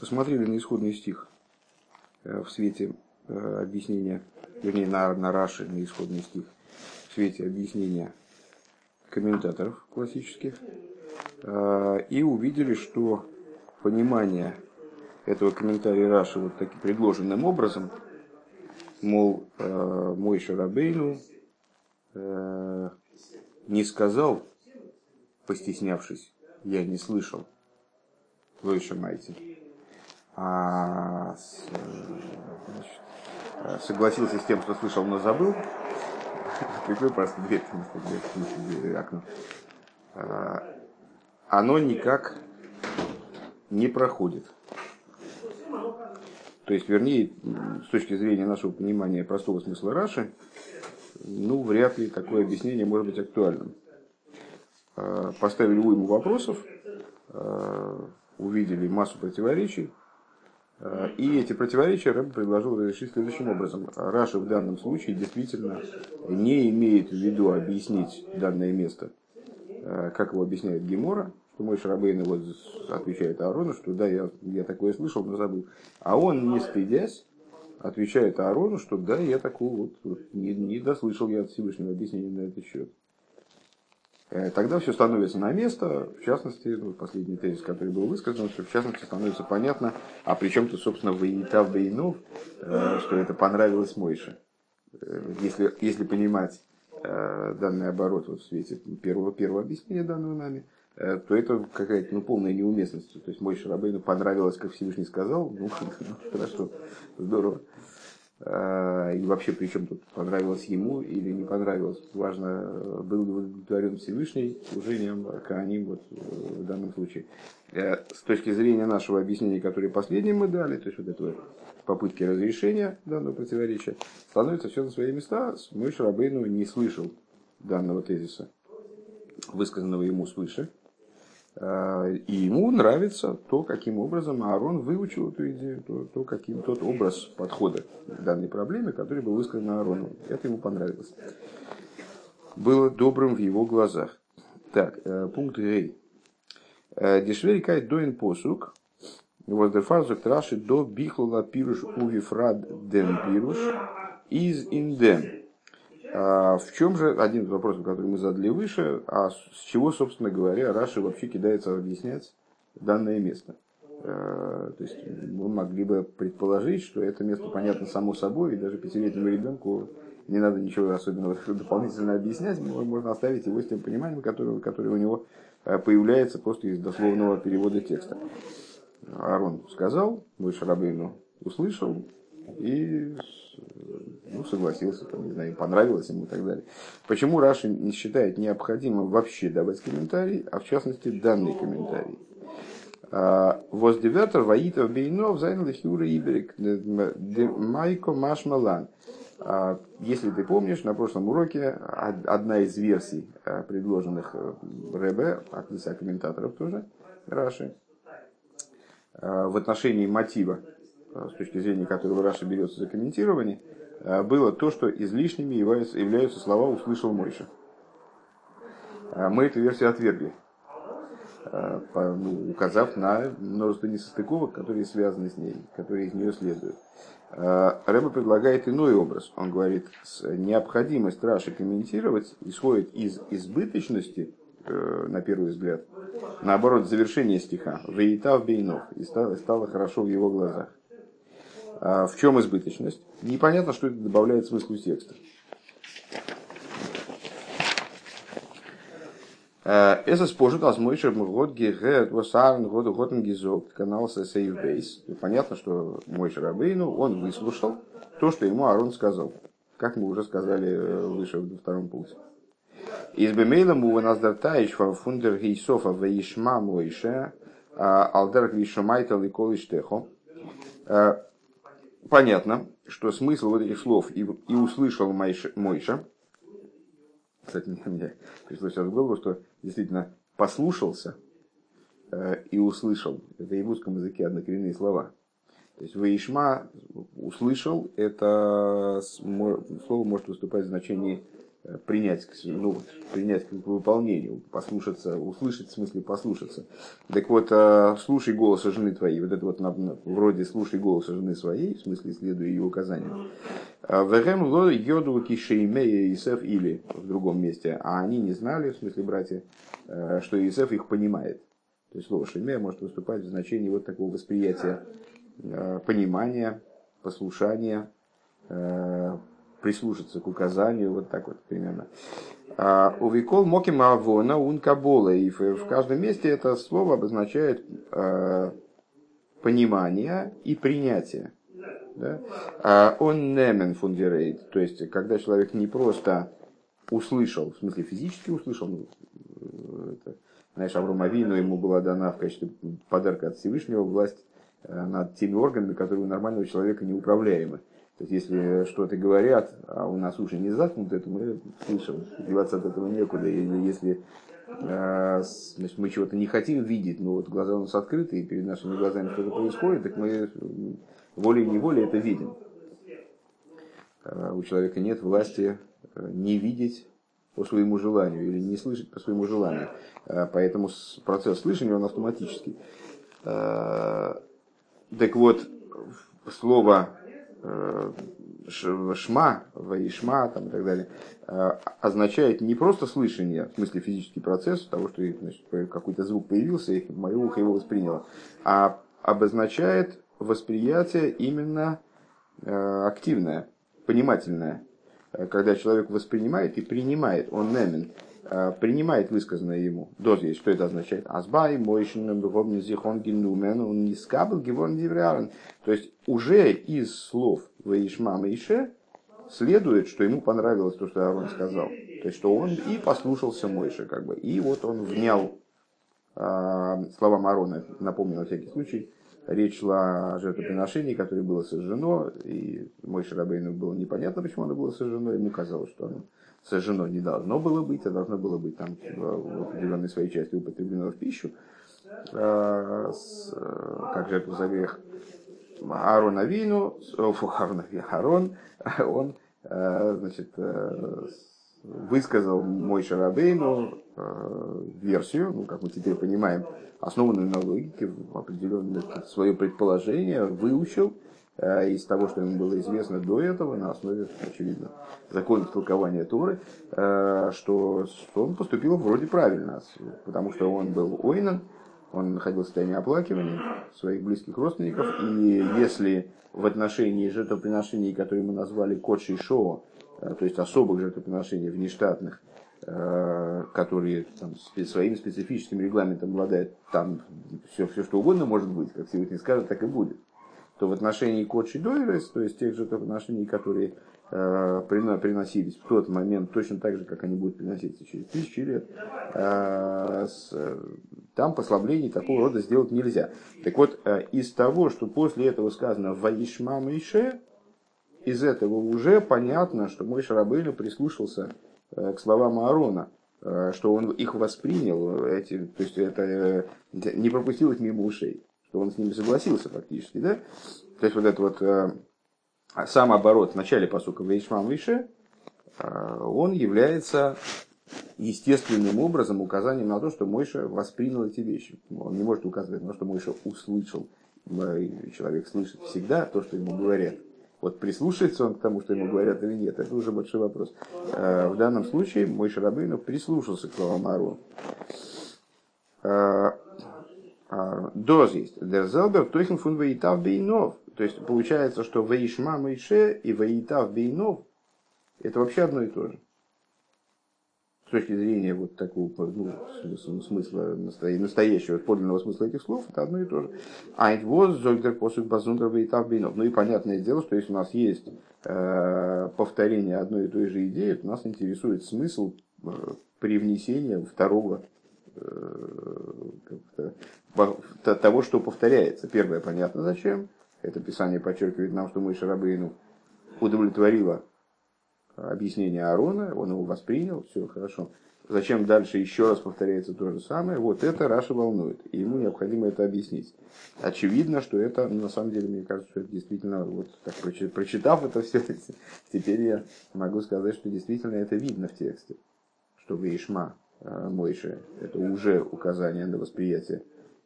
посмотрели на исходный стих в свете объяснения, вернее, на, на Раши, на исходный стих, в свете объяснения комментаторов классических, и увидели, что понимание этого комментария Раши вот таким предложенным образом, мол, мой Шарабейну не сказал, постеснявшись, я не слышал, вы шамайте, а значит, э, согласился с тем, что слышал, но забыл, прикрой просто дверь, дверь, окно, а, оно никак не проходит. То есть, вернее, с точки зрения нашего понимания простого смысла Раши, ну, вряд ли такое объяснение может быть актуальным. А, поставили уйму вопросов, увидели массу противоречий, и эти противоречия Рэб предложил разрешить следующим образом. Раша в данном случае действительно не имеет в виду объяснить данное место, как его объясняет Гемора, что мой Шарабейн вот отвечает Аарону, что да, я, я такое слышал, но забыл. А он, не стыдясь, отвечает Аарону, что да, я такого вот, вот не, не дослышал я от Всевышнего объяснения на этот счет. Э, тогда все становится на место, в частности, ну, последний тезис, который был высказан, что в частности становится понятно, а при чем-то, собственно, Ваитав Бейнов, э, что это понравилось Мойше. Э, если, если понимать данный оборот вот в свете первого, первого объяснения данного нами, то это какая-то ну, полная неуместность. То есть мой Шарабейну понравилось, как Всевышний сказал, ну, хорошо, здорово. А, и вообще, причем тут понравилось ему или не понравилось. Важно, был ли удовлетворен Всевышний служением Кааним вот, в данном случае. Э, с точки зрения нашего объяснения, которое последним мы дали, то есть вот этого попытки разрешения данного противоречия, становится все на свои места. Мой Шарабейну не слышал данного тезиса, высказанного ему свыше. А, и ему нравится то, каким образом Аарон выучил эту идею, то, то каким тот образ подхода к данной проблеме, который был высказан Аарону. Это ему понравилось. Было добрым в его глазах. Так, э, пункт Гей. Э, Дешвери кайт доин посук, воздерфазук траши до бихлула пируш увифрад ден пируш из инден. А в чем же, один из вопросов, который мы задали выше, а с чего, собственно говоря, Раши вообще кидается объяснять данное место? Э, то есть мы могли бы предположить, что это место понятно само собой, и даже пятилетнему ребенку не надо ничего особенного дополнительно объяснять, можно оставить его с тем пониманием, которое, которое у него э, появляется просто из дословного перевода текста. Арон сказал, мой Шарабейну услышал, и ну, согласился, там, не знаю, понравилось ему и так далее. Почему Раши не считает необходимым вообще давать комментарий, а в частности данный комментарий? А, Воз девятер ваитов бейнов занял хюра иберик майко машмалан. А, если ты помнишь, на прошлом уроке одна из версий, а, предложенных э, Рэбе, от лица комментаторов тоже, Раши, в отношении мотива с точки зрения которого Раша берется за комментирование, э, было то, что излишними являются слова «услышал Мойша». Э, мы эту версию отвергли, ну, указав на множество несостыковок, которые связаны с ней, которые из нее следуют. Рэба предлагает иной образ. Он говорит, необходимость Раши комментировать исходит из избыточности, на первый взгляд, наоборот, завершение стиха, «Веитав бейнов», и стало, стало хорошо в его глазах. А в чем избыточность? Непонятно, что это добавляет смыслу текста. А, это спожит аз мой год гехет восарн год готен гизок канал сейв бейс. Понятно, что мой Шарабейну, он выслушал то, что ему Арон сказал. Как мы уже сказали э, выше в втором пункте. Из бемейла мува наздартаиш фундер гейсофа вейшма мойше а, алдер гейшомайтал и колиштехо понятно, что смысл вот этих слов и, и услышал Мойша, Мойша, кстати, мне пришло сейчас в голову, что действительно послушался э, и услышал. Это в русском языке однокоренные слова. То есть Ваишма услышал, это слово может выступать в значении принять, ну, принять к выполнению, послушаться, услышать, в смысле послушаться. Так вот, э, слушай голоса жены твоей, вот это вот вроде слушай голоса жены своей, в смысле следуя ее указаниям. Э, Вегем ло йоду кишеймея Исеф или в другом месте, а они не знали, в смысле братья, что Исеф их понимает. То есть слово шеймея может выступать в значении вот такого восприятия, понимания, послушания, прислушаться к указанию, вот так вот примерно. А у Викол Моким Авона Ункабола. И в каждом месте это слово обозначает а, понимание и принятие. А он немен фундирейт, то есть когда человек не просто услышал, в смысле физически услышал, ну, это, знаешь, Авром Авину ему была дана в качестве подарка от Всевышнего власть э, над теми органами, которые у нормального человека неуправляемы. То есть, если что-то говорят, а у нас уши не заткнуты, то мы слышим, деваться от этого некуда. Или если э, значит, мы чего-то не хотим видеть, но вот глаза у нас открыты, и перед нашими глазами что-то происходит, так мы волей-неволей это видим. Э, у человека нет власти э, не видеть по своему желанию или не слышать по своему желанию. Поэтому процесс слышания он автоматический. Так вот, слово шма, ваишма там, и так далее, э, означает не просто слышание, в смысле физический процесс того, что какой-то звук появился, и мое ухо его восприняло, а обозначает восприятие именно э, активное, понимательное, когда человек воспринимает и принимает, он немен, Э, принимает высказанное ему. Доз есть. Что это означает? Азбай, мойшин, бевомни, зихон, генумен, он не скабл, гевон, дивреален. То есть, уже из слов Ваишма Ише следует, что ему понравилось то, что Аарон сказал. То есть, что он и послушался Мойша, как бы. И вот он внял э, словам Аарона, напомню на всякий случай, речь шла о жертвоприношении, которое было сожжено, и мой Шарабейну было непонятно, почему оно было сожжено, ему казалось, что оно сожжено не должно было быть, а должно было быть там в определенной своей части употреблено в пищу, а, как жертву за грех. Аарон Авину, Аарон, он а, значит, а, высказал мой Шарабейну версию, ну, как мы теперь понимаем, основанную на логике, определенное свое предположение, выучил, Э, из того, что ему было известно до этого, на основе, очевидно, законов толкования Торы, э, что он поступил вроде правильно, потому что он был ойнан, он находился в состоянии оплакивания своих близких родственников, и если в отношении жертвоприношений, которые мы назвали Кодши Шоу, э, то есть особых жертвоприношений внештатных, которые там, своим специфическим регламентом обладают, там все, все что угодно может быть, как Всевышний скажет, так и будет то в отношении Кочи Дойрес, то есть тех же отношений, которые э, приносились в тот момент, точно так же, как они будут приноситься через тысячи лет, э, с, там послаблений такого рода сделать нельзя. Так вот, э, из того, что после этого сказано «Ваишма Мише», из этого уже понятно, что мой Шарабейну прислушался э, к словам Аарона, э, что он их воспринял, эти, то есть это э, не пропустил их мимо ушей что он с ними согласился фактически, да? То есть вот это вот э, сам оборот в начале посука Вейшмам Више, э, он является естественным образом указанием на то, что Мойша воспринял эти вещи. Он не может указывать на то, что Мойша услышал. Человек слышит всегда то, что ему говорят. Вот прислушается он к тому, что ему говорят или нет, это уже большой вопрос. Э, в данном случае мой Шарабейну прислушался к Ламару. Э, доз есть. Дерзелбер тойхен фун вейтав бейнов. То есть получается, что вейшма мейше и вейтав бейнов это вообще одно и то же. С точки зрения вот такого ну, смысла, настоящего, подлинного смысла этих слов, это одно и то же. Айнт воз зольдер посук базундер вейтав бейнов. Ну и понятное дело, что если у нас есть э, повторение одной и той же идеи, то нас интересует смысл э, привнесения второго того, что повторяется. Первое, понятно зачем. Это Писание подчеркивает нам, что мы Шарабейну удовлетворило объяснение Аарона, он его воспринял, все хорошо. Зачем дальше еще раз повторяется то же самое? Вот это Раша волнует. И ему необходимо это объяснить. Очевидно, что это, ну, на самом деле, мне кажется, что это действительно, вот так прочитав это все, теперь я могу сказать, что действительно это видно в тексте. Что Вейшма э, Мойше, это уже указание на восприятие,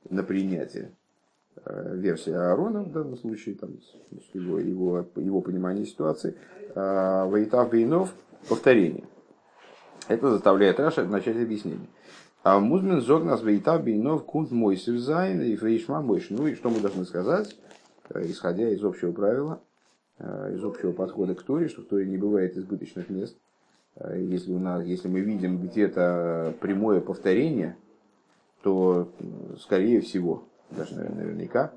на принятие э, версии Аарона в данном случае, там, его, его, его понимание ситуации. А Вейтав Бейнов – повторение. Это заставляет Раша начать объяснение. А Музмин зог нас вейта бейнов кунт мой севзайн и фрейшма мойш. Ну и что мы должны сказать, э, исходя из общего правила, из общего подхода к Торе, что в Торе не бывает избыточных мест. Э, если, у нас, если мы видим где-то прямое повторение, то, скорее всего, даже наверняка,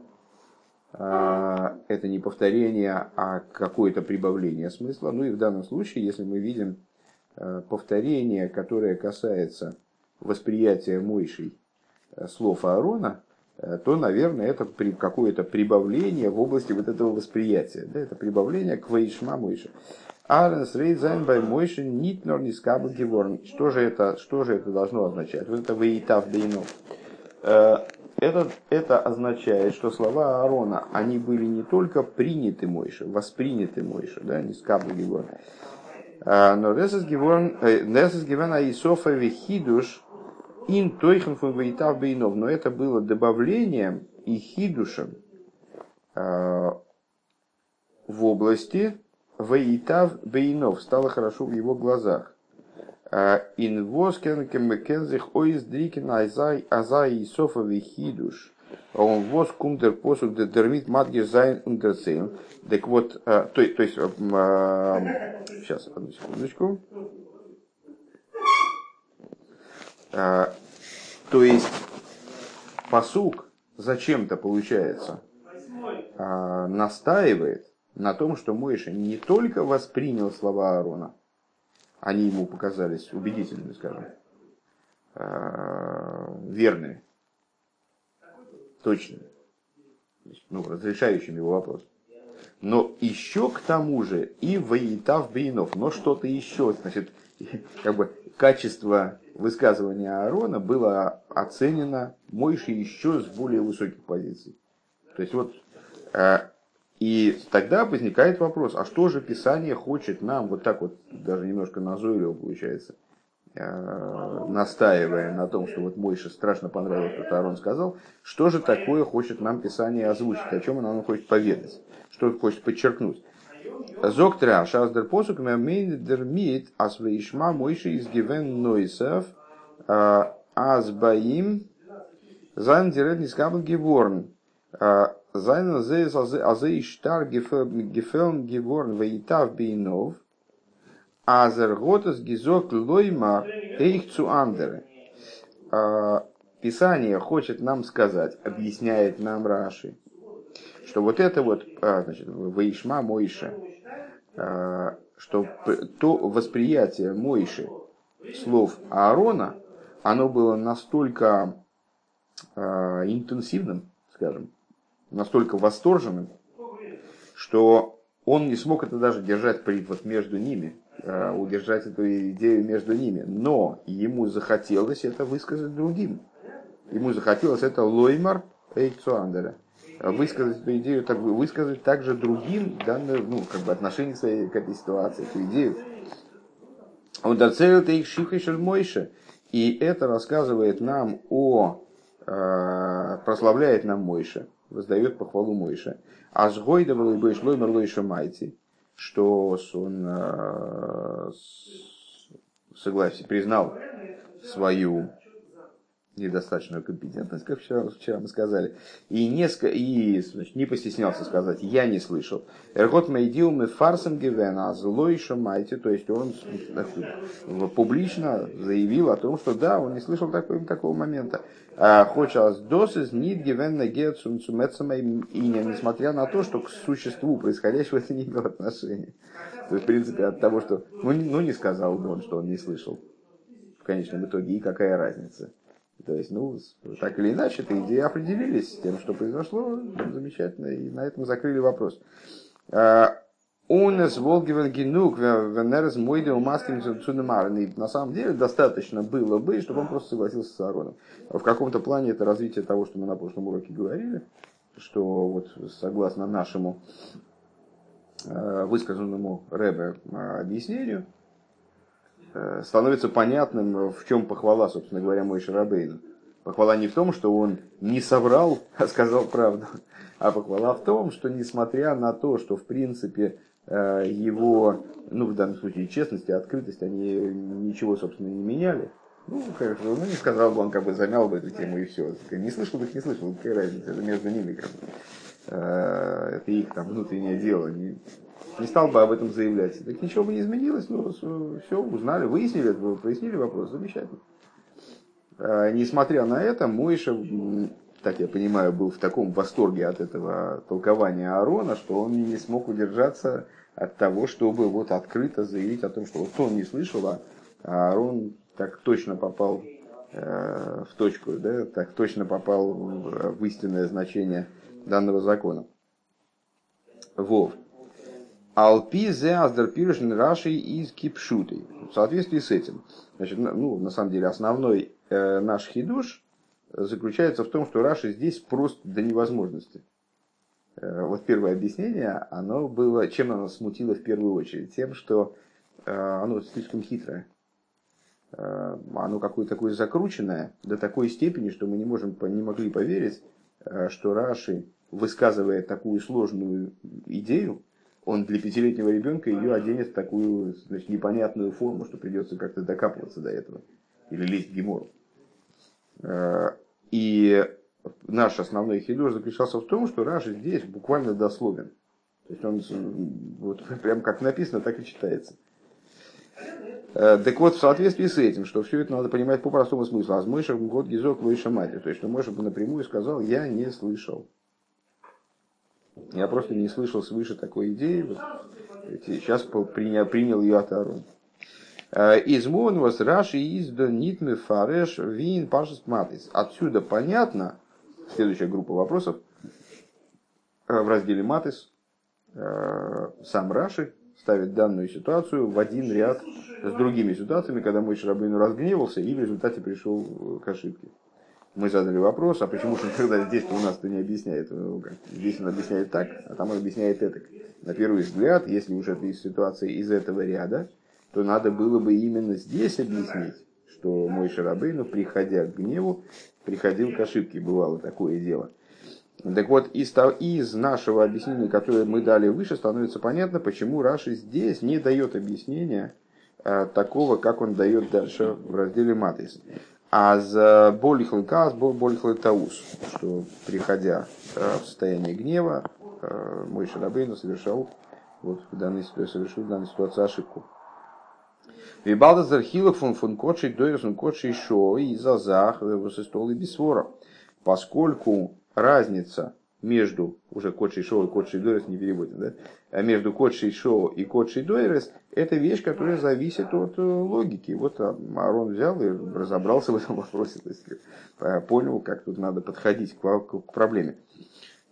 это не повторение, а какое-то прибавление смысла. Ну и в данном случае, если мы видим Э, повторение, которое касается восприятия Мойшей э, слов Аарона, э, то, наверное, это какое-то прибавление в области вот этого восприятия. Да, это прибавление к Вейшма Мойши. Арнес Рейдзайн бай Мойши нит норни скабл геворн. Что же это, что же это должно означать? Вот это Вейтав Дейно. Это, это означает, что слова Аарона, они были не только приняты Мойши, восприняты Мойши, да, не скабл геворн, но Несес гивен Аисофа Вихидуш ин тойхен фун вейтав бейнов. Но это было добавлением и хидушем в области вейтав бейнов. Стало хорошо в его глазах. Ин воскен кемекензих ойз дрикен азай азай Исофа Вихидуш. און וואָס קומט דער פסוק דערמיט מדגיש זיין און דערציילן. Так вот, то, то есть, сейчас, одну секундочку. То есть, посук зачем-то получается настаивает на том, что Мойша не только воспринял слова Аарона, они ему показались убедительными, скажем, верными, точными, ну, разрешающими его вопрос. Но еще к тому же и воитав бейнов, но что-то еще, значит, как бы качество высказывания Аарона было оценено Мойши еще с более высоких позиций. То есть вот, э, и тогда возникает вопрос, а что же Писание хочет нам, вот так вот, даже немножко назойливо получается, Э, настаивая на том, что вот Мойше страшно понравилось, что Аарон сказал, что же такое хочет нам Писание озвучить, о чем оно нам хочет поведать, что хочет подчеркнуть. Зоктра шаздер посук мейндер мит асвеишма Мойше из гивен нойсов э, азбаим зайн директ нискабл геворн э, зайн азе иштар гефелн геворн вейтав бейнов Азер готас гизок лойма эйх цу андеры. А, Писание хочет нам сказать, объясняет нам Раши, что вот это вот, а, значит, Ваишма Мойша, а, что то восприятие Мойши слов Аарона, оно было настолько интенсивным, скажем, настолько восторженным, что он не смог это даже держать при, вот между ними, Э, удержать эту идею между ними. Но ему захотелось это высказать другим. Ему захотелось это лоймар Эйцуандера. Высказать эту идею, так, высказать также другим данное, ну, как бы отношение своей к этой ситуации, эту идею. Он доцелил их шихишель Мойше. И это рассказывает нам о, э, прославляет нам Мойше, воздает похвалу Мойше. Аж гойда был и бы лоймар лойша майти что он э, согласен, признал свою недостаточную компетентность, как вчера, вчера мы сказали, и, не, и значит, не постеснялся сказать, я не слышал. Эргот Мейдил мы фарсом гивена, злой шамайте, то есть он публично заявил о том, что да, он не слышал такого, такого момента. А Хочалось досыз нит гивен гет и несмотря на то, что к существу происходящего это не имел отношения. То есть, в принципе, от того, что, ну, ну не сказал бы он, что он не слышал в конечном итоге, и какая разница. То есть, ну, так или иначе, эти идеи определились с тем, что произошло, замечательно, и на этом закрыли вопрос. Онес Волгивен Генук, Венерес Мойде Умаскин Цунемар. На самом деле достаточно было бы, чтобы он просто согласился с Аароном. В каком-то плане это развитие того, что мы на прошлом уроке говорили, что вот согласно нашему э, высказанному Рэбе э, объяснению, э, становится понятным, в чем похвала, собственно говоря, мой Шарабейну. Похвала не в том, что он не соврал, а сказал правду, а похвала в том, что несмотря на то, что в принципе его, ну в данном случае честность и открытость, они ничего, собственно, не меняли. Ну, как, ну, не сказал бы, он как бы замял бы эту тему и все. Не слышал, так не слышал, какая разница, это между ними как бы. Э, это их там внутреннее дело. Не, не стал бы об этом заявлять. Так ничего бы не изменилось, ну, все, узнали, выяснили, прояснили вопрос, замечательно. Э, несмотря на это, Мойша так я понимаю, был в таком восторге от этого толкования Аарона, что он не смог удержаться от того, чтобы вот открыто заявить о том, что вот он не слышал, а Аарон так точно попал э, в точку, да, так точно попал в, истинное значение данного закона. Вов. Алпи зе аздер раши из кипшуты. В соответствии с этим, значит, ну, на самом деле, основной э, наш хидуш – заключается в том, что Раши здесь просто до невозможности. Э, вот первое объяснение, оно было, чем оно смутило в первую очередь? Тем, что э, оно слишком хитрое. Э, оно какое-то такое закрученное до такой степени, что мы не, можем, не могли поверить, что Раши, высказывая такую сложную идею, он для пятилетнего ребенка ее оденет в такую значит, непонятную форму, что придется как-то докапываться до этого. Или лезть в гемору. И наш основной хидуш заключался в том, что Раши здесь буквально дословен. То есть он вот, прям как написано, так и читается. Э, так вот, в соответствии с этим, что все это надо понимать по простому смыслу. А Мойша год гизок выше матери. То есть, что Мойша напрямую сказал, я не слышал. Я просто не слышал свыше такой идеи. Сейчас принял, принял ее от Аарона. Э, Измон вас раши из нитмы фареш вин пашес матис. Отсюда понятно, следующая группа вопросов, э, в разделе матис, э, сам Раши ставит данную ситуацию в один ряд с другими ситуациями, когда мой Шарабейну разгневался и в результате пришел к ошибке. Мы задали вопрос, а почему же тогда здесь у нас-то не объясняет? Здесь он объясняет так, а там он объясняет это. На первый взгляд, если уж это из ситуации из этого ряда, то надо было бы именно здесь объяснить, что мой Шарабейну, приходя к гневу, приходил к ошибке, бывало такое дело. Так вот, из, из нашего объяснения, которое мы дали выше, становится понятно, почему Раши здесь не дает объяснения а, такого, как он дает дальше в разделе Матис. А за болихл каз, болихл таус, что приходя а, в состояние гнева, а, мой Шарабейну совершал вот, в данной, совершил в данной ситуации ошибку. Вибалдазар хилов фун фун кочей дойрсун кочей шо и зазах стол и бисвора. Поскольку разница между, уже кодший шоу и кодший дойрес не переводим, да? А между кодший шоу и кодший дойрес это вещь, которая зависит от э, логики. Вот Арон взял и разобрался в этом вопросе, то есть э, понял, как тут надо подходить к, к проблеме.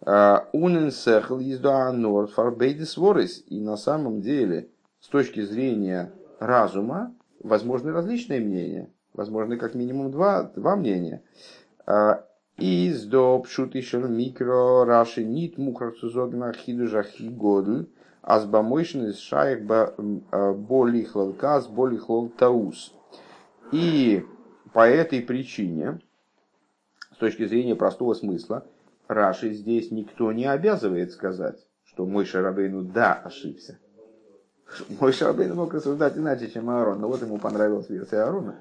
А, Унен сехл езда норд. И на самом деле, с точки зрения разума возможны различные мнения. Возможны как минимум два, два мнения. А, из до пшутишер микро раши нит мухар сузогна хидужахи годль азбамойшн из шаек а, болихлал каз болихлал таус. И по этой причине, с точки зрения простого смысла, Раши здесь никто не обязывает сказать, что мой Шарабейну да ошибся. Мой Шабейн мог рассуждать иначе, чем Аарон, но вот ему понравилась версия Аарона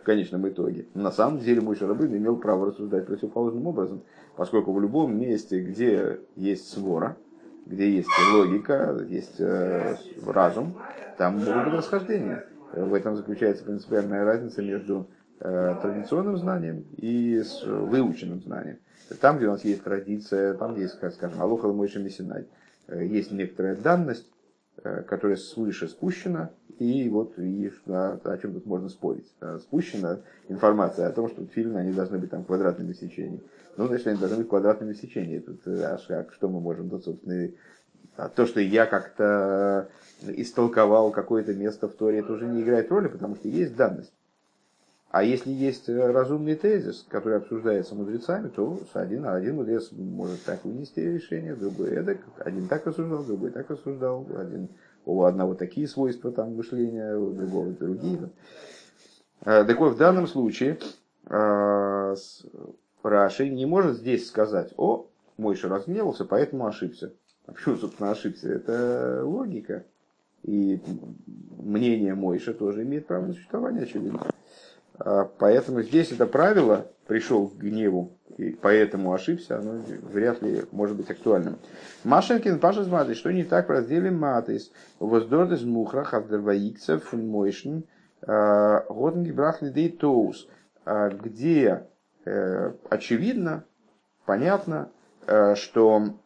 в конечном итоге. На самом деле мой Шарабейн имел право рассуждать противоположным образом, поскольку в любом месте, где есть свора, где есть логика, есть э, разум, там могут быть расхождения. В этом заключается принципиальная разница между э, традиционным знанием и с выученным знанием. Там, где у нас есть традиция, там есть, скажем, Алоха Мойша Мессинай, э, есть некоторая данность, которая свыше спущена, и вот и, о, о чем тут можно спорить. Э, спущена информация о том, что фильмы они должны быть там квадратными в сечении. Ну, значит, они должны быть квадратными в. Тут, э, аж как, что мы можем тут, собственно, А то, что я как-то истолковал какое-то место в Торе, это уже не играет роли, потому что есть данность. А если есть разумный тезис, который обсуждается мудрецами, то один, один мудрец может так вынести решение, другой эдак, один так рассуждал, другой так рассуждал, один, у одного такие свойства там мышления, у другого другие. Так вот, в данном случае Раши не может здесь сказать, о, Мойша разгневался, поэтому ошибся. А почему, собственно, ошибся? Это логика. И мнение Мойша тоже имеет право на существование, очевидно. А, поэтому здесь это правило пришел к гневу, и поэтому ошибся, оно вряд ли может быть актуальным. Машенкин Паша смотрит, что не так в разделе Матис. Воздордес мухрах авдерваикцев мойшн а, годнги брахли тоус, а, где э, очевидно, понятно, э, что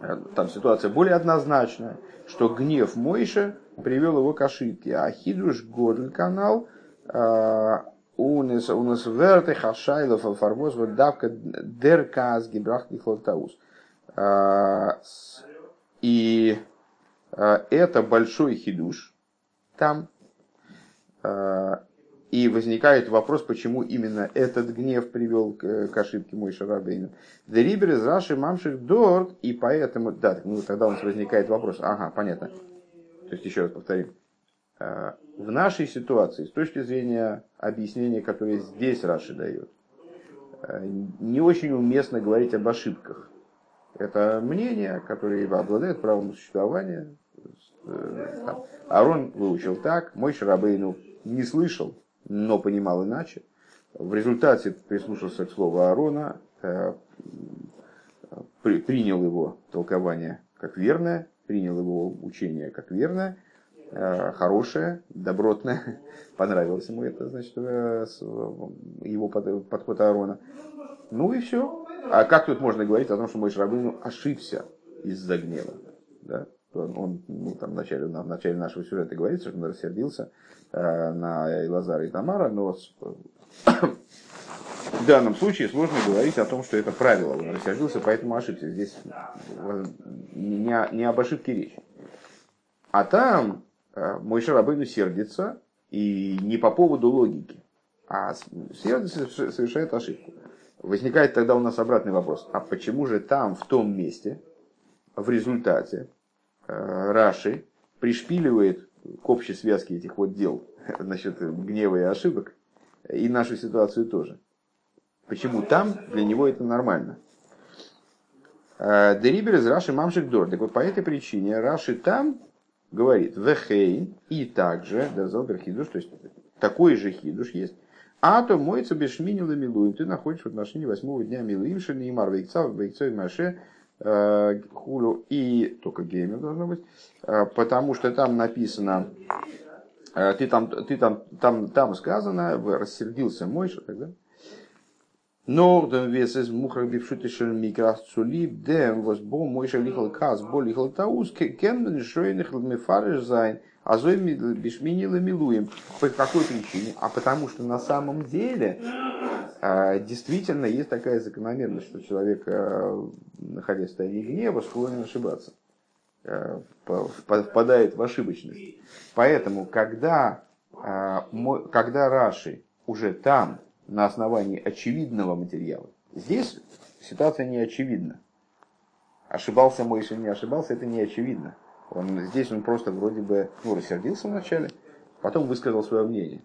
э, там ситуация более однозначная, что гнев Мойша привел его к ошибке, а Хидруш Годль канал Унес унес верте хашайлов фармоз вот давка дерказ гибрах нихлотаус. И это большой хидуш там. И возникает вопрос, почему именно этот гнев привел к, к ошибке мой Шарабейна. Дерибер из Раши Мамших Дорт, и поэтому, да, ну тогда у нас возникает вопрос, ага, понятно. То есть еще раз повторим. А, в нашей ситуации, с точки зрения объяснения, которое здесь Раши дает, а, не очень уместно говорить об ошибках. Это мнение, которое обладает правом существования. Э, Арон выучил так, мой Шарабейну не слышал, но понимал иначе. В результате прислушался к слову Аарона, э, принял его толкование как верное, принял его учение как верное, э, хорошее, добротное. Понравилось ему это, значит, э, его подход Аарона. Ну и все. А как тут можно говорить о том, что мой Шрабыну ошибся из-за гнева? Да? Он, ну, там, в, начале, в начале нашего сюжета говорится, что он рассердился э, на Илазара и Тамара, но в данном случае сложно говорить о том, что это правило. Он рассердился, поэтому ошибся. Здесь не, не об ошибке речь. А там э, мой Шарабейну сердится, и не по поводу логики, а сердится, совершает ошибку. Возникает тогда у нас обратный вопрос. А почему же там, в том месте, в результате, Э, Раши пришпиливает к общей связке этих вот дел насчет гнева и ошибок, и нашу ситуацию тоже. Почему там для него это нормально? Э, Дерибер из Раши Мамшик Дор. Так вот, по этой причине Раши там говорит Вехейн и также Дерзалбер Хидуш, то есть такой же Хидуш есть. А то моется бешминила милуем. Ты находишь в отношении восьмого дня милуим, шини мар вейкцав, вейкцов маше, Э, хулю и только геймер должно быть, э, потому что там написано, э, ты там, ты там, там, там сказано, рассердился Мойша, тогда. Норден вес из мухрах бившутишен микрас цулиб, дем воз бо Мойша лихал каз, бо лихал таус, кен шойных мефариш зайн, а зой бишминила милуем. По какой причине? А потому что на самом деле а действительно есть такая закономерность, что человек, э, находясь в состоянии гнева, склонен ошибаться, э, впадает в ошибочность. Поэтому, когда, когда Раши уже там, на основании очевидного материала, здесь ситуация не очевидна. Ошибался мой, если не ошибался, это не очевидно. Он, здесь он просто вроде бы ну, рассердился вначале, потом высказал свое мнение.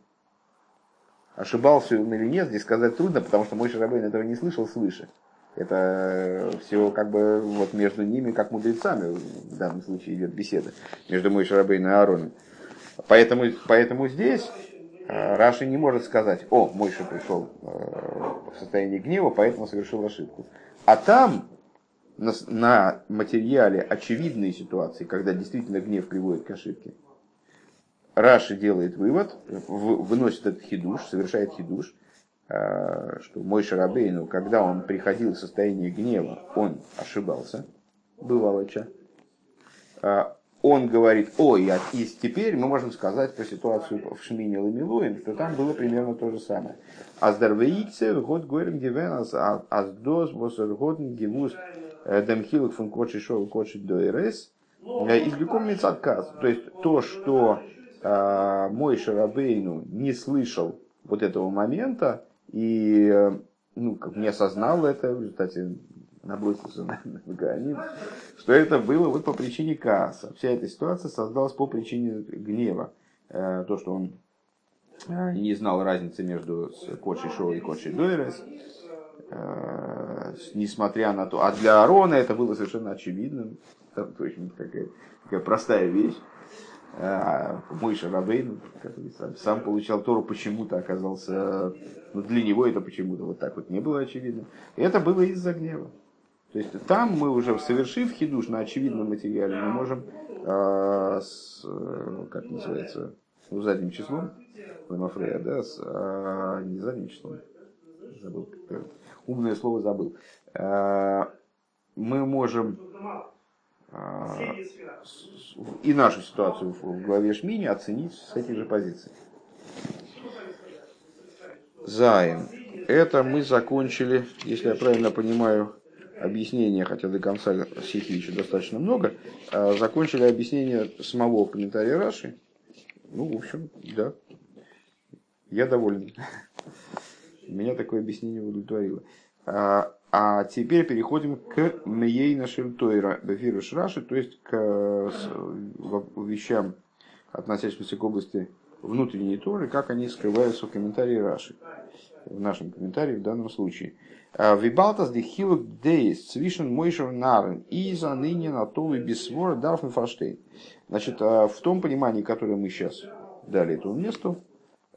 Ошибался он или нет, здесь сказать трудно, потому что мой Шарабейн этого не слышал свыше. Это все как бы вот между ними, как мудрецами, в данном случае идет беседа, между мой Шарабейн и Аароном. Поэтому, поэтому здесь Раши не может сказать, о, Мойша пришел э, в состоянии гнева, поэтому совершил ошибку. А там, на, материале очевидные ситуации, когда действительно гнев приводит к ошибке, Раши делает вывод, выносит этот хидуш, совершает хидуш, а, что мой Шарабейну, когда он приходил в состояние гнева, он ошибался, бывало ча. Он говорит, ой, и теперь мы можем сказать про ситуацию в Шмине Ламилуем, что там было примерно то же самое. Аздарвеикце, год говорим гивен, аздос, восергоден, гивус, демхилок фун кочи шоу кочи дойрес, извлеком мецадказ. То есть то, что мой Шарабейну не слышал вот этого момента и ну, как не осознал это, в результате набросился на, на границу, что это было вот по причине касса. Вся эта ситуация создалась по причине гнева. Э, то, что он э, не знал разницы между Кочей Шоу и Кочей Дойрес, э, несмотря на то, а для Арона это было совершенно очевидным, там, очень такая, такая простая вещь. Мой Шарабейн, который сам, сам получал Тору, почему-то оказался, ну, для него это почему-то вот так вот не было очевидно. Это было из-за гнева. То есть там мы уже, совершив хидуш на очевидном материале, мы можем, э, с, как называется, ну, задним числом, Ламафрея, да, с, э, не задним числом, забыл, умное слово забыл. Э, мы можем э, и нашу ситуацию в главе Шмини оценить с этих же позиций. Зайн. Это мы закончили, если я правильно понимаю, объяснение, хотя до конца стихи еще достаточно много, а закончили объяснение самого комментария Раши. Ну, в общем, да, я доволен. Меня такое объяснение удовлетворило. А, а теперь переходим к Мейейна Шельтойра Бефируш Раши, то есть к вещам, относящимся к области внутренней Торы, как они скрываются в комментарии Раши. В нашем комментарии в данном случае. Э, Вибалтас дихилук дейс цвишен мойшер нарен и за ныне на толы бисвора дарфен фаштейн. Значит, э, в том понимании, которое мы сейчас дали этому месту,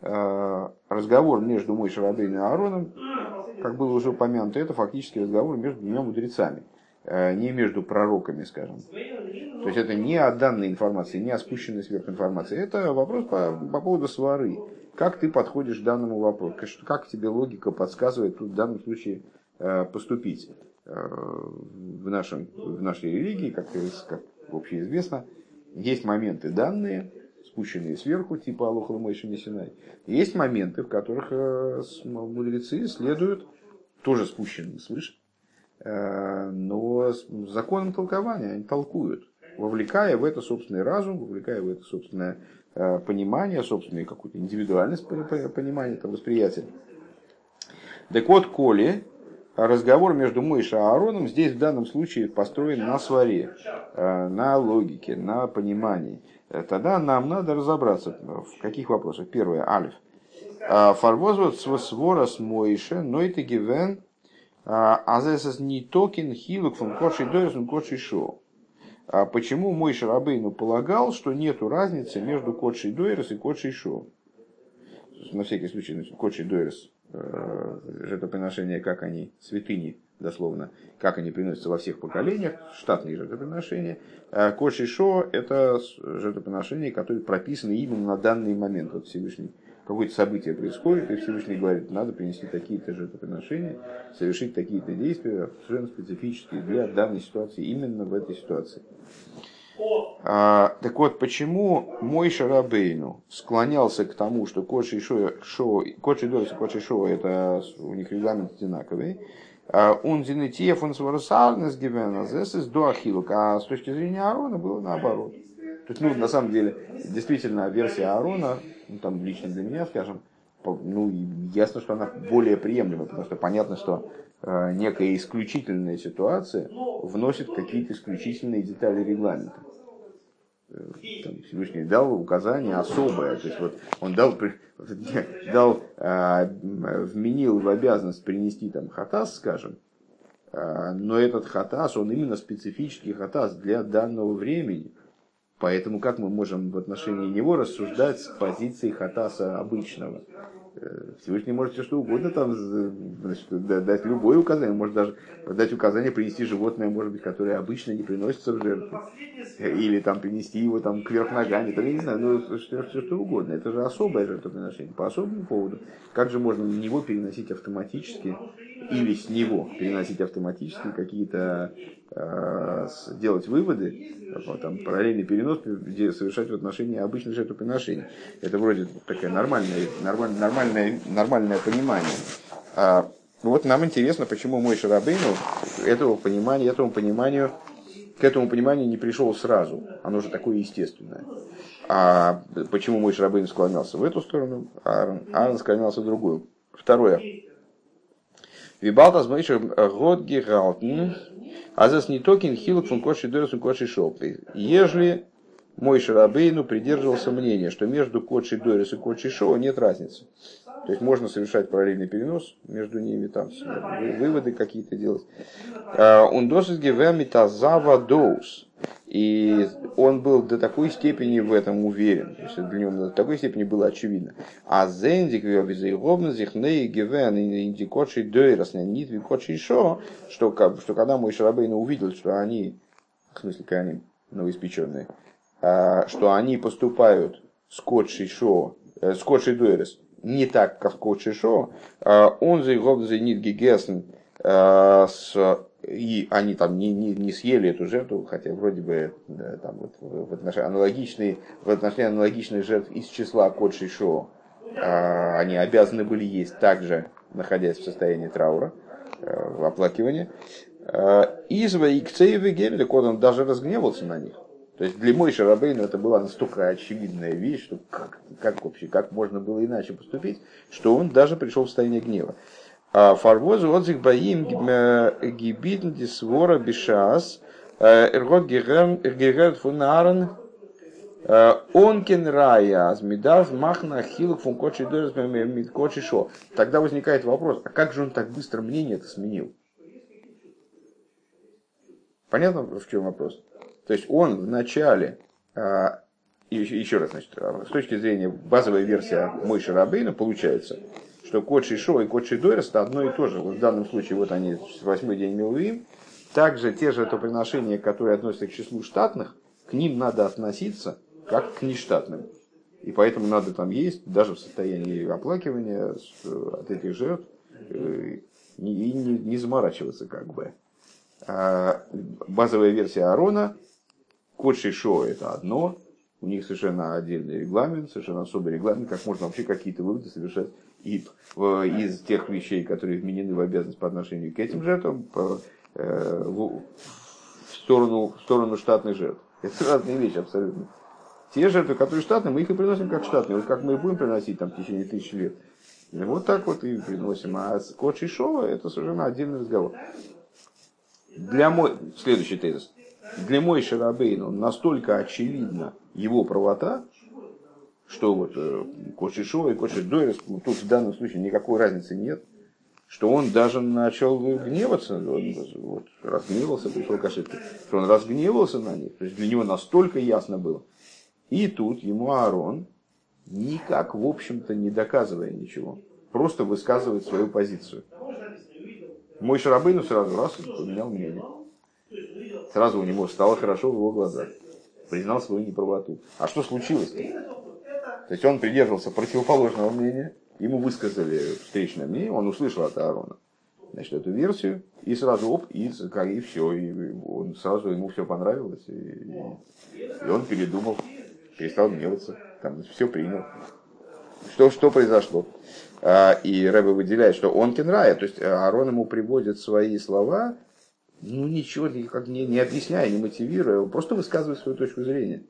э, разговор между Мойшер Рабейн и Аароном, как было уже упомянуто, это фактически разговор между двумя мудрецами, не между пророками, скажем. То есть это не о данной информации, не о спущенной сверху информации. Это вопрос по, по поводу свары. Как ты подходишь к данному вопросу? Как тебе логика подсказывает тут в данном случае э, поступить? Э, в, нашем, в нашей религии, как, как общеизвестно, есть моменты данные, спущенные сверху, типа Алоха Мойши Синай. Есть моменты, в которых э, мудрецы следуют, тоже спущенные свыше, но с законом толкования они толкуют, вовлекая в это собственный разум, вовлекая в это собственное понимание, собственную какую-то индивидуальность понимания, это восприятия. Так вот, Коли, разговор между Мойшей и Аароном здесь в данном случае построен на сваре, э, на логике, на понимании. Э, тогда нам надо разобраться в каких вопросах. Первое, алиф. Фарвозвод свора с Мойше, нойте гивен, азесас не токен хилук фун коши дойрс коши шоу. А почему мой Шарабейну полагал, что нет разницы между Кодшей Дойрес и Кодшей Шо? На всякий случай, Кодшей Дойрес, э, жертвоприношения, как они, святыни, дословно, как они приносятся во всех поколениях, штатные жертвоприношения. А Кодшей Шо – это жертвоприношения, которые прописаны именно на данный момент. Вот Всевышний какое-то событие происходит, и Всевышний говорит, надо принести такие-то жертвоприношения, совершить такие-то действия, совершенно специфические для данной ситуации, именно в этой ситуации. А, так вот, почему мой Шарабейну склонялся к тому, что Кодши Шоу, Кодши Дорис и Кодши Шоу, это у них регламент одинаковый, а, он зинетиев он сварсарнес гивеназес из дуахилук, а с точки зрения Аарона было наоборот. То есть, ну, на самом деле, действительно, версия Аарона, ну, там, лично для меня, скажем, ну, ясно, что она более приемлемая, потому что понятно, что э, некая исключительная ситуация вносит какие-то исключительные детали регламента. Э, там, Всевышний дал указание особое, то есть вот он дал, дал э, вменил в обязанность принести там хатас, скажем, э, но этот хатас, он именно специфический хатас для данного времени. Поэтому как мы можем в отношении него рассуждать с позиции хатаса обычного? Э, Всевышний может все что угодно там значит, дать любое указание, может даже дать указание принести животное, может быть, которое обычно не приносится в жертву, или там принести его там кверх ногами, это, я не знаю, ну все, все что угодно. Это же особое жертвоприношение по особому поводу. Как же можно на него переносить автоматически или с него переносить автоматически какие-то э, делать выводы, там, параллельный перенос где совершать в отношении обычных жертвоприношений. Это вроде такое нормальное, нормальное, нормальное, нормальное понимание. А, Вот нам интересно, почему мой Шарабейну этого понимания, этому пониманию, к этому пониманию не пришел сразу. Оно же такое естественное. А почему мой Шарабейну склонялся в эту сторону, а Аарон склонялся в другую. Второе. Вибалтас Мойшер год гигалтен, а здесь не токин хилок фун коши дорос фун коши шопы. Ежели мой Шарабейну придерживался мнения, что между Кодши Дорис и Кодши Шоу нет разницы. То есть можно совершать параллельный перенос между ними, там выводы какие-то делать. Он досит гевемитазава доус. И он был до такой степени в этом уверен, то есть для него до такой степени было очевидно. А зендик визейробназих ней гевен индикотши дойрос нит викотши шо, что, что когда мой Шарабейна увидел, что они, в смысле, когда они новоиспеченные, а, что они поступают с Кодши Шо, э, с Кодши Дуэрес, не так, как Кодши Шо, а он за его нит гигесен, а, и они там не, не, не съели эту жертву, хотя вроде бы да, там вот в отношении аналогичные, в отношении аналогичных жертв из числа Кодши Шо, они обязаны были есть также, находясь в состоянии траура, э, оплакивания. Изва и Кцеевы Гемеля, он даже разгневался на них. То есть для Мой Шарабейна это была настолько очевидная вещь, что как, как вообще, как можно было иначе поступить, что он даже пришел в состояние гнева. А Фарвозу отзыв боим гибитн дисвора бешас э, эргот герерт фунарен э, онкен рая азмидав махна хилок фун кочи кочи шо. Тогда возникает вопрос, а как же он так быстро мнение это сменил? Понятно, в чем вопрос? То есть он в начале, а, еще раз, значит, с точки зрения базовой версии Мой Шарабейна, получается, что код Шишо и код Шидойрос это одно и то же. Вот в данном случае вот они восьмой день Милуим. Также те же жертвоприношения, которые относятся к числу штатных, к ним надо относиться как к нештатным. И поэтому надо там есть, даже в состоянии оплакивания от этих жертв, э, и не, заморачиваться как бы. А базовая версия Арона Код Шишо это одно, у них совершенно отдельный регламент, совершенно особый регламент, как можно вообще какие-то выводы совершать и из тех вещей, которые вменены в обязанность по отношению к этим жертвам, э, в, сторону, в сторону штатных жертв. Это разные вещи абсолютно. Те жертвы, которые штатные, мы их и приносим как штатные. Вот как мы их будем приносить там, в течение тысячи лет. Вот так вот и приносим. А код Шишова это совершенно отдельный разговор. Для мой... Следующий тезис для Мой Шарабейну настолько очевидна его правота, что вот э, Коши Шо и Коши Дойрес, ну, тут в данном случае никакой разницы нет, что он даже начал гневаться, он вот, разгневался, пришел к ошибке, что он разгневался на них, то есть для него настолько ясно было. И тут ему Аарон, никак, в общем-то, не доказывая ничего, просто высказывает свою позицию. Мой Шарабейну сразу раз поменял мнение. Сразу у него стало хорошо в его глазах. Признал свою неправоту. А что случилось-то? То есть он придерживался противоположного мнения, ему высказали встречное мнение, он услышал от Аарона значит, эту версию, и сразу оп, и, и все, и он сразу ему все понравилось, и, и он передумал, перестал гневаться, там все принял. Что, что произошло? А, и Рэбе выделяет, что он кенрая, то есть Аарон ему приводит свои слова, ну ничего никак не, не объясняя, не мотивируя, просто высказывает свою точку зрения.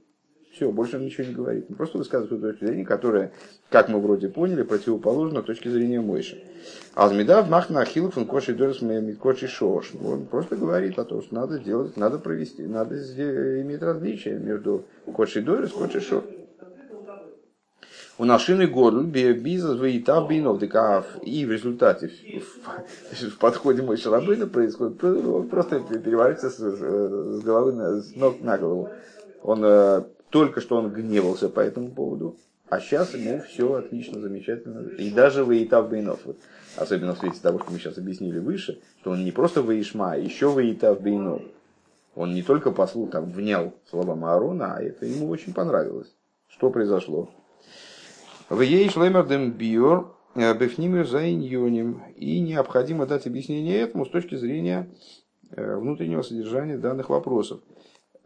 Все, больше он ничего не говорит. Он просто высказывает свою точку зрения, которая, как мы вроде поняли, противоположна точке зрения Мойши. Алмидав махна ахилов он коши дорс коши шош. Он просто говорит о том, что надо делать, надо провести, надо иметь различия между коши дорс и коши шош. У нашины году бизнес выитав бинов и в результате в подходе мой шарабына происходит он просто переворачивается с, головы на, с ног на голову. Он э, только что он гневался по этому поводу, а сейчас ему все отлично, замечательно. И даже выитав бинов. Вот, особенно в свете того, что мы сейчас объяснили выше, что он не просто выишма, а еще выитав бинов. Он не только послу там внял словам Аарона, а это ему очень понравилось. Что произошло? В ей шлемердем биор э, бефнимер за иньоним. И необходимо дать объяснение этому с точки зрения э, внутреннего содержания данных вопросов.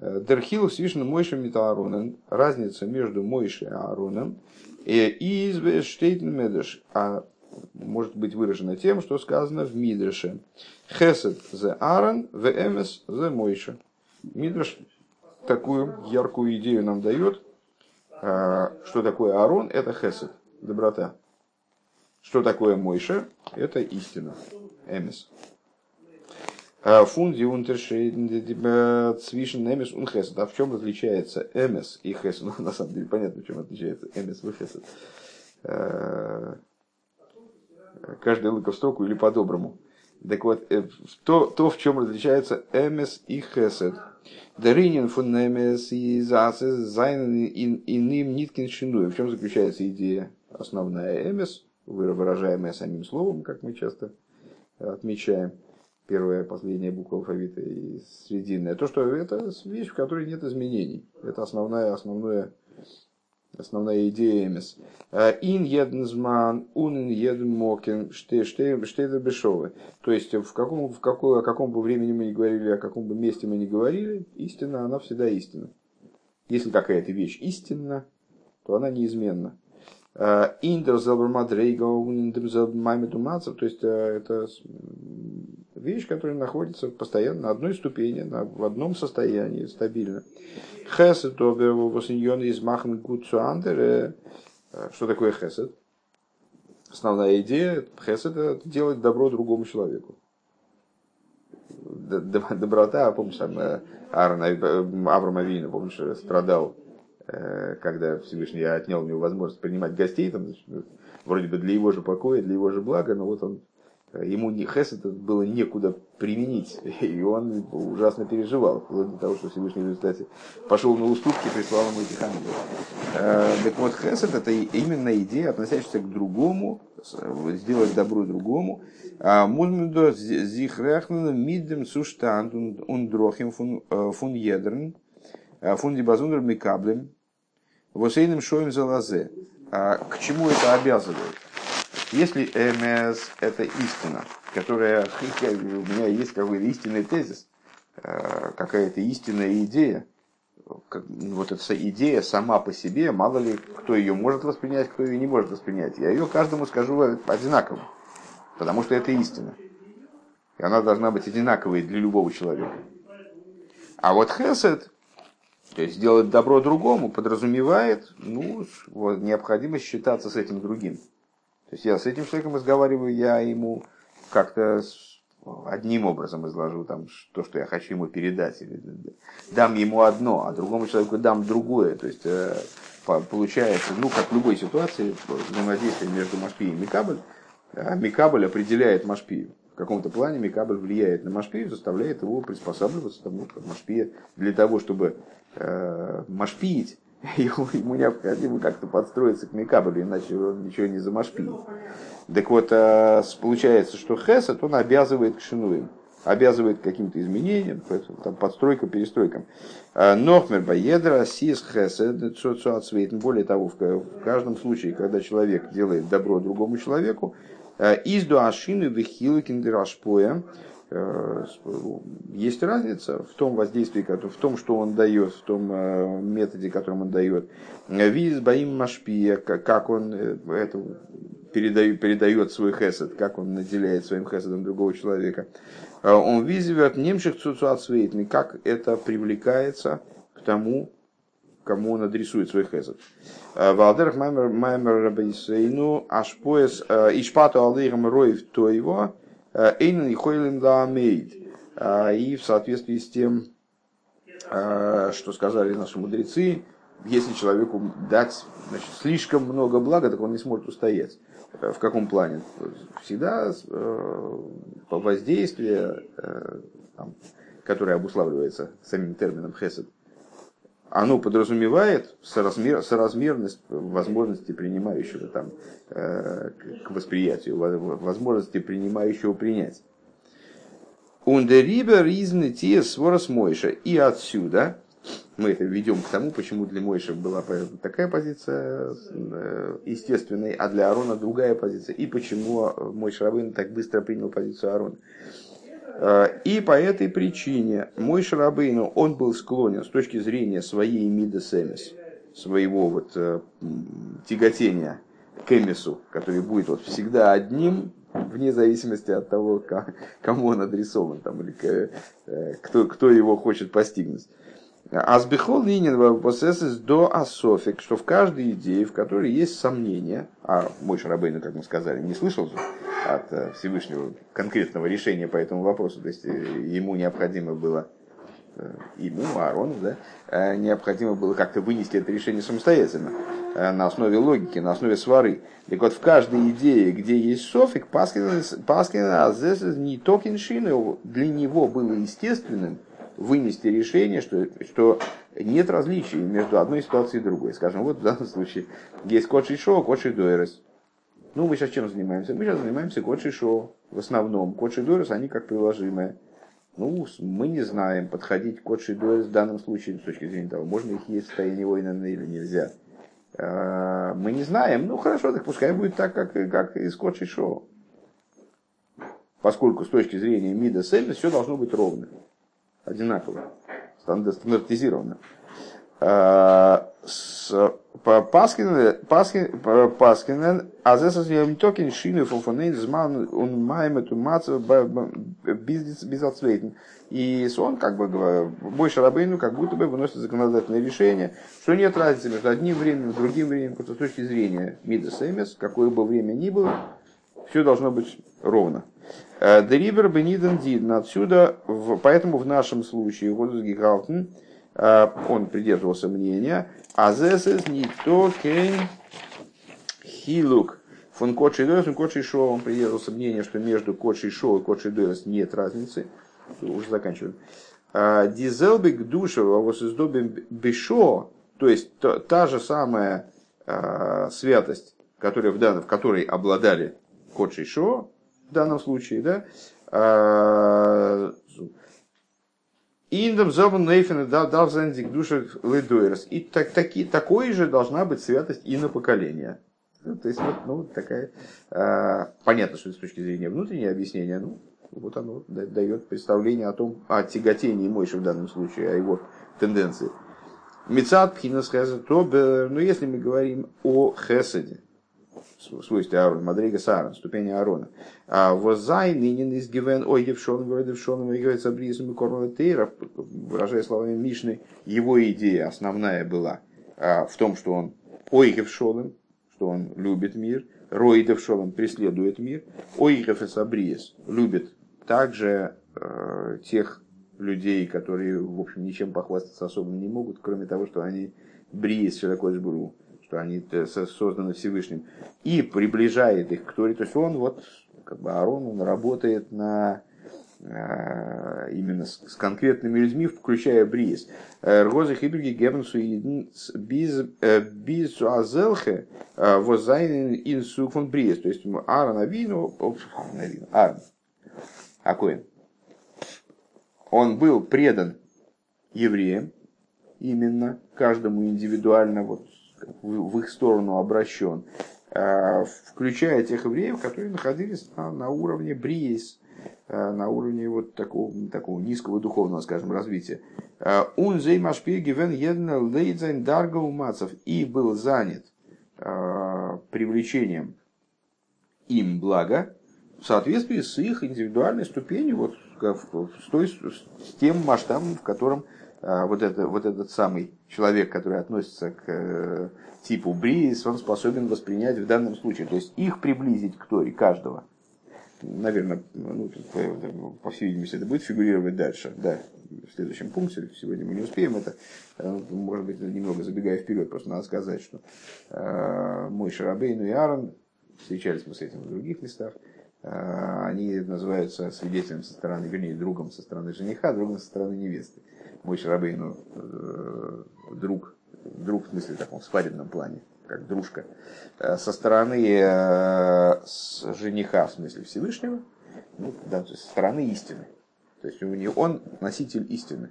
Дерхил свишен Мойшем Метааронен. Разница между Мойшей и Аароном. И из Штейтен Медеш. А может быть выражена тем, что сказано в Мидреше. Хесед за Аарон, в Эмес за Мойша. Мидреш такую яркую идею нам дает, а, что такое Аарон, это Хесед, доброта. Что такое Мойша, это истина, Эмес. Фунди цвишен Эмес и Хесед. А в чем различается Эмес и Хесед? Ну, на самом деле, понятно, в чем отличается Эмес и Хесед. А, каждый лыка в строку или по-доброму. Так вот, э, то, то, в чем различается Эмес и Хесед. Даринин фун Эмес и Засес Зайн иным ниткин шинуя. В чем заключается идея основная Эмес, выражаемая самим словом, как мы часто отмечаем. Первая, последняя буква алфавита и срединная. То, что это вещь, в которой нет изменений. Это основная, основное основная идея эмис. Э, ин еднзман, ун едмокен, штейда бешовы. То есть, в каком, в какой, о каком бы времени мы ни говорили, о каком бы месте мы ни говорили, истина, она всегда истина. Если какая-то вещь истинна, то она неизменна. Э, то есть, э, это вещь, которая находится постоянно на одной ступени, на, в одном состоянии, стабильно. Хесед обервосиньон из махн гуцуандер. Что такое хесед? Основная идея хесед это делать добро другому человеку. Доброта, помнишь, э, Аарон, э, Авраам помнишь, страдал, э, когда Всевышний отнял у него возможность принимать гостей, там, вроде бы для его же покоя, для его же блага, но вот он ему не хесед было некуда применить, и он ужасно переживал, вплоть до того, что Всевышний в результате пошел на уступки, прислал ему этих ангелов. Э, так вот, хесед это именно идея, относящаяся к другому, сделать добро другому. А Музмендо зихрехнен мидем суштанд ундрохим фун э, едрн э, фун дибазундер микаблем восейным шоем залазе. А к чему это обязывает? Если МС – это истина, которая, у меня есть какой-то истинный тезис, э, какая-то истинная идея, вот эта идея сама по себе, мало ли кто ее может воспринять, кто ее не может воспринять. Я ее каждому скажу одинаково, потому что это истина. И она должна быть одинаковой для любого человека. А вот хесед, то есть сделать добро другому, подразумевает ну, вот, необходимость считаться с этим другим. То есть я с этим человеком разговариваю, я ему как-то одним образом изложу там, то, что я хочу ему передать. Или дам ему одно, а другому человеку дам другое. То есть э, получается, ну, как в любой ситуации, взаимодействие между Машпи и Микабль, а Микабль определяет Машпию. В каком-то плане Микабль влияет на Машпию, заставляет его приспосабливаться тому, что Машпия для того, чтобы э, ему, необходимо как-то подстроиться к Микаблю, иначе он ничего не замашпит. Так вот, э, получается, что Хесед, он обязывает к шинуям, обязывает к каким-то изменениям, там, подстройкам, перестройкам. Э, Нохмер Баедра, Сис Хесед, более того, в каждом случае, когда человек делает добро другому человеку, э, изду ашины вихилы киндерашпоя, Э, есть разница в том воздействии, в том, что он дает, в том э, методе, которым он дает. Виз Баим Машпия, как он это передает, передает свой хесед, как он наделяет своим хеседом другого человека. Он визивет немших цуцуацвейтный, как это привлекается к тому, кому он адресует свой хесед. Валдерах маймер рабейсейну ашпоес ишпату алейхам роев то его, Эйнен и Хойлем Ламейд. А, и в соответствии с тем, что сказали наши мудрецы, если человеку дать значит, слишком много блага, так он не сможет устоять. В каком плане? Всегда э, по воздействию, э, которое обуславливается самим термином хесед, оно подразумевает соразмер, соразмерность возможности принимающего там, э, к восприятию, возможности принимающего принять. Ундерибер изны те сворос Мойша. И отсюда мы это ведем к тому, почему для Мойша была такая позиция э, естественной, а для Арона другая позиция. И почему мой Рабын так быстро принял позицию Арона. Э, и по этой причине мой Шарабейну, он был склонен с точки зрения своей мидесемис, своего вот э, тяготения кемису, который будет вот всегда одним, вне зависимости от того, кому он адресован там, или э, кто, кто его хочет постигнуть. Азбихол линин посесес до асофик, что в каждой идее, в которой есть сомнения, а мой Шарабейн, как мы сказали, не слышал от э, Всевышнего конкретного решения по этому вопросу, то есть э, ему необходимо было ему, Аарону, да, необходимо было как-то вынести это решение самостоятельно. Э, на основе логики, на основе свары. Так вот, в каждой идее, где есть софик, Паскин Азес не токеншины, для него было естественным вынести решение, что, что нет различий между одной ситуацией и другой. Скажем, вот в данном случае есть кодший шоу, кодший дуэрес. Ну, мы сейчас чем занимаемся? Мы сейчас занимаемся кодший шоу в основном. Кодший дуэрес, они как приложимые. Ну, мы не знаем, подходить к кодший дуэрес в данном случае, с точки зрения того, можно их есть в состоянии воина или нельзя. Э, мы не знаем. Ну хорошо, так пускай будет так, как, как и Скотч и Шоу. Поскольку с точки зрения МИДа Сельна все должно быть ровно, одинаково, стандартизировано. Э, Паскинен, а здесь я токен шины фофонейн зман он маем эту мацу безотцветен. И сон, как бы, больше рабейну, как будто бы выносит законодательное решение, что нет разницы между одним временем и другим временем, с точки зрения Мида Эмес, какое бы время ни было, все должно быть ровно. Э, Дерибер Бениден Дидн. Отсюда, поэтому в нашем случае, Годус Гигалтен, он придерживался мнения, а зесес не то хилук. Фон Кочи Дойс, фон Кочи Шоу, он придерживался мнения, что между Кочи Шоу и Кочи Дойс нет разницы. Уже заканчиваем. А, Дизелбик душева вот издобим бешо, то есть та, та же самая а, святость, которая в, данном, в которой обладали кот Шишо, в данном случае, да, а, Индам зобан нейфен дал зендик душа ледуэрс. И так, таки, такой же должна быть святость и на поколение. Ну, то есть, вот, ну, такая, э, понятно, что с точки зрения внутреннего объяснения, ну, вот оно дает представление о том, о тяготении Мойши в данном случае, о его тенденции. Мецад пхинас хесед, то, ну если мы говорим о хеседе, свойстве Аарона, Мадрига Саарон, ступени Аарона. А возай нынен из гивен ой девшон, девшон, выигрывается бризом и кормова тейра, выражая словами Мишны, его идея основная была а, в том, что он ой девшоном, что он любит мир, Рой Девшолом преследует мир, Ойреф Сабриес любит также э, тех людей, которые, в общем, ничем похвастаться особо не могут, кроме того, что они бриес широкой жбуру, что они э, созданы Всевышним, и приближает их к Торе. То есть он вот, как бы Арон, он работает на э, именно с, с конкретными людьми, включая бриес. Э, Ргозы хибриги гебенсу без без азелхе возайн инсукфон бриес. То есть Аарон Авину, Аарон, Акоин. Он был предан евреям, именно, каждому индивидуально вот, в их сторону обращен, а, включая тех евреев, которые находились на, на уровне бриес, а, на уровне вот такого, такого низкого духовного, скажем, развития. און זיי משפיע געווען יעדן לויט זיין מצב и был занят привлечением им блага, в соответствии с их индивидуальной ступенью, вот, с, той, с тем масштабом, в котором вот, это, вот этот самый человек, который относится к э, типу בריות, он способен воспринять в данном случае. То есть их приблизить к Торе, каждого. Наверное, ну, по всей видимости, это будет фигурировать дальше. Да, в следующем пункте. Сегодня мы не успеем это. Э, может быть, немного забегая вперед, просто надо сказать, что э, мой Шарабейн и Аарон, встречались мы с этим в других местах, Э, они называются свидетелем со стороны, вернее, другом со стороны жениха, другом со стороны невесты. Мой Шарабейну э, друг, друг в смысле таком спаренном плане, как дружка, э, со стороны жениха, в смысле Всевышнего, ну, да, со стороны истины. То есть у него он носитель истины.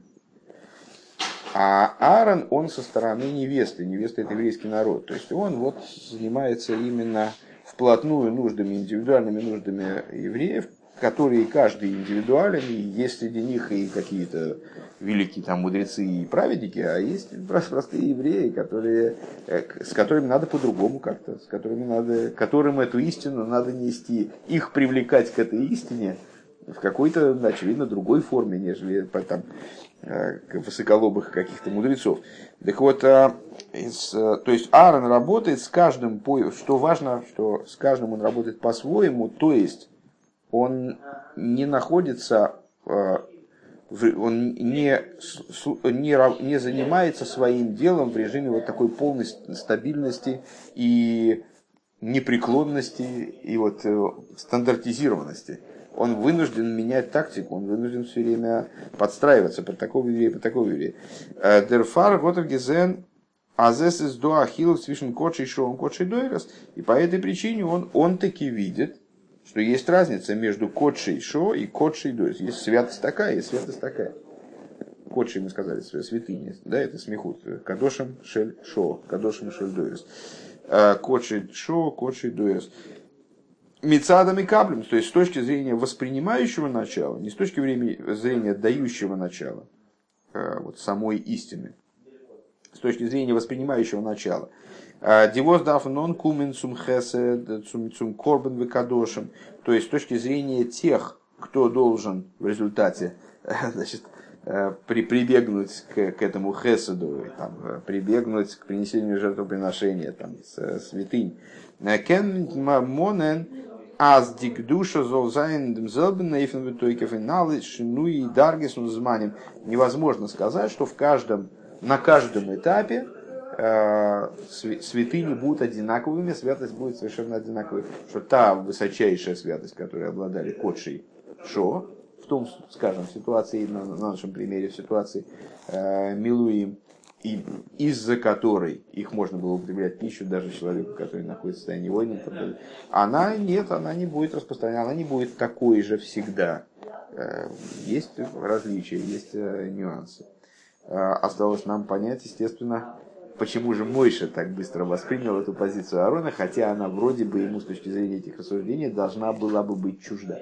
А Аарон, он со стороны невесты. Невеста это еврейский народ. То есть он вот занимается именно вплотную нуждами, индивидуальными нуждами евреев, которые каждый индивидуален, и есть среди них и какие-то великие там мудрецы и праведники, а есть простые евреи, которые, э, с которыми надо по-другому как-то, с которыми надо, которым эту истину надо нести, их привлекать к этой истине в какой-то, очевидно, другой форме, нежели там, э, высоколобых каких-то мудрецов. Так вот, а, то есть Аарон работает с каждым, что важно, что с каждым он работает по-своему, то есть он не находится, э, он не, не, не занимается своим делом в режиме вот такой полной стабильности и непреклонности и вот э, стандартизированности. Он вынужден менять тактику, он вынужден все время подстраиваться под такого еврея, под такого еврея. Дерфар Готергезен Азес из Дуахилов свишен Кочи Шоун Кочи Дойрос. И по этой причине он, он таки видит, что есть разница между Кочей Шо и Кочей Дойрос. Есть святость такая, есть святость такая. Кочей мы сказали, святыня, да, это смехут. Кадошем Шель Шо, Кадошем Шель Дойрос. Э, Кочей Шо, Кочей Дойрос. Мецадом и каплем, то есть с точки зрения воспринимающего начала, не с точки зрения дающего начала, э, вот самой истины, с точки зрения воспринимающего начала. Дивоз даф нон кумен цум хесед, цум корбен векадошем. То есть с точки зрения тех, кто должен в результате значит, э, при, прибегнуть к, к этому хеседу, там, э, прибегнуть к принесению жертвоприношения, там, с, святынь. Э, кен монен аз дикдуша зол зайн демзелбен нейфен витойкев и ну и даргис Невозможно сказать, что в каждом на каждом этапе э, святыни будут одинаковыми, святость будет совершенно одинаковой. Что та высочайшая святость, которой обладали Кодший Шо, в том, скажем, ситуации, на, на нашем примере, в ситуации э, Милуим, и из-за которой их можно было употреблять пищу даже человеку, который находится в состоянии войны, она нет, она не будет распространена, она не будет такой же всегда. Э, есть различия, есть э, нюансы. Э, осталось нам понять, естественно, почему же Мойша так быстро воспринял эту позицию Аарона, хотя она вроде бы ему с точки зрения этих рассуждений должна была бы быть чужда.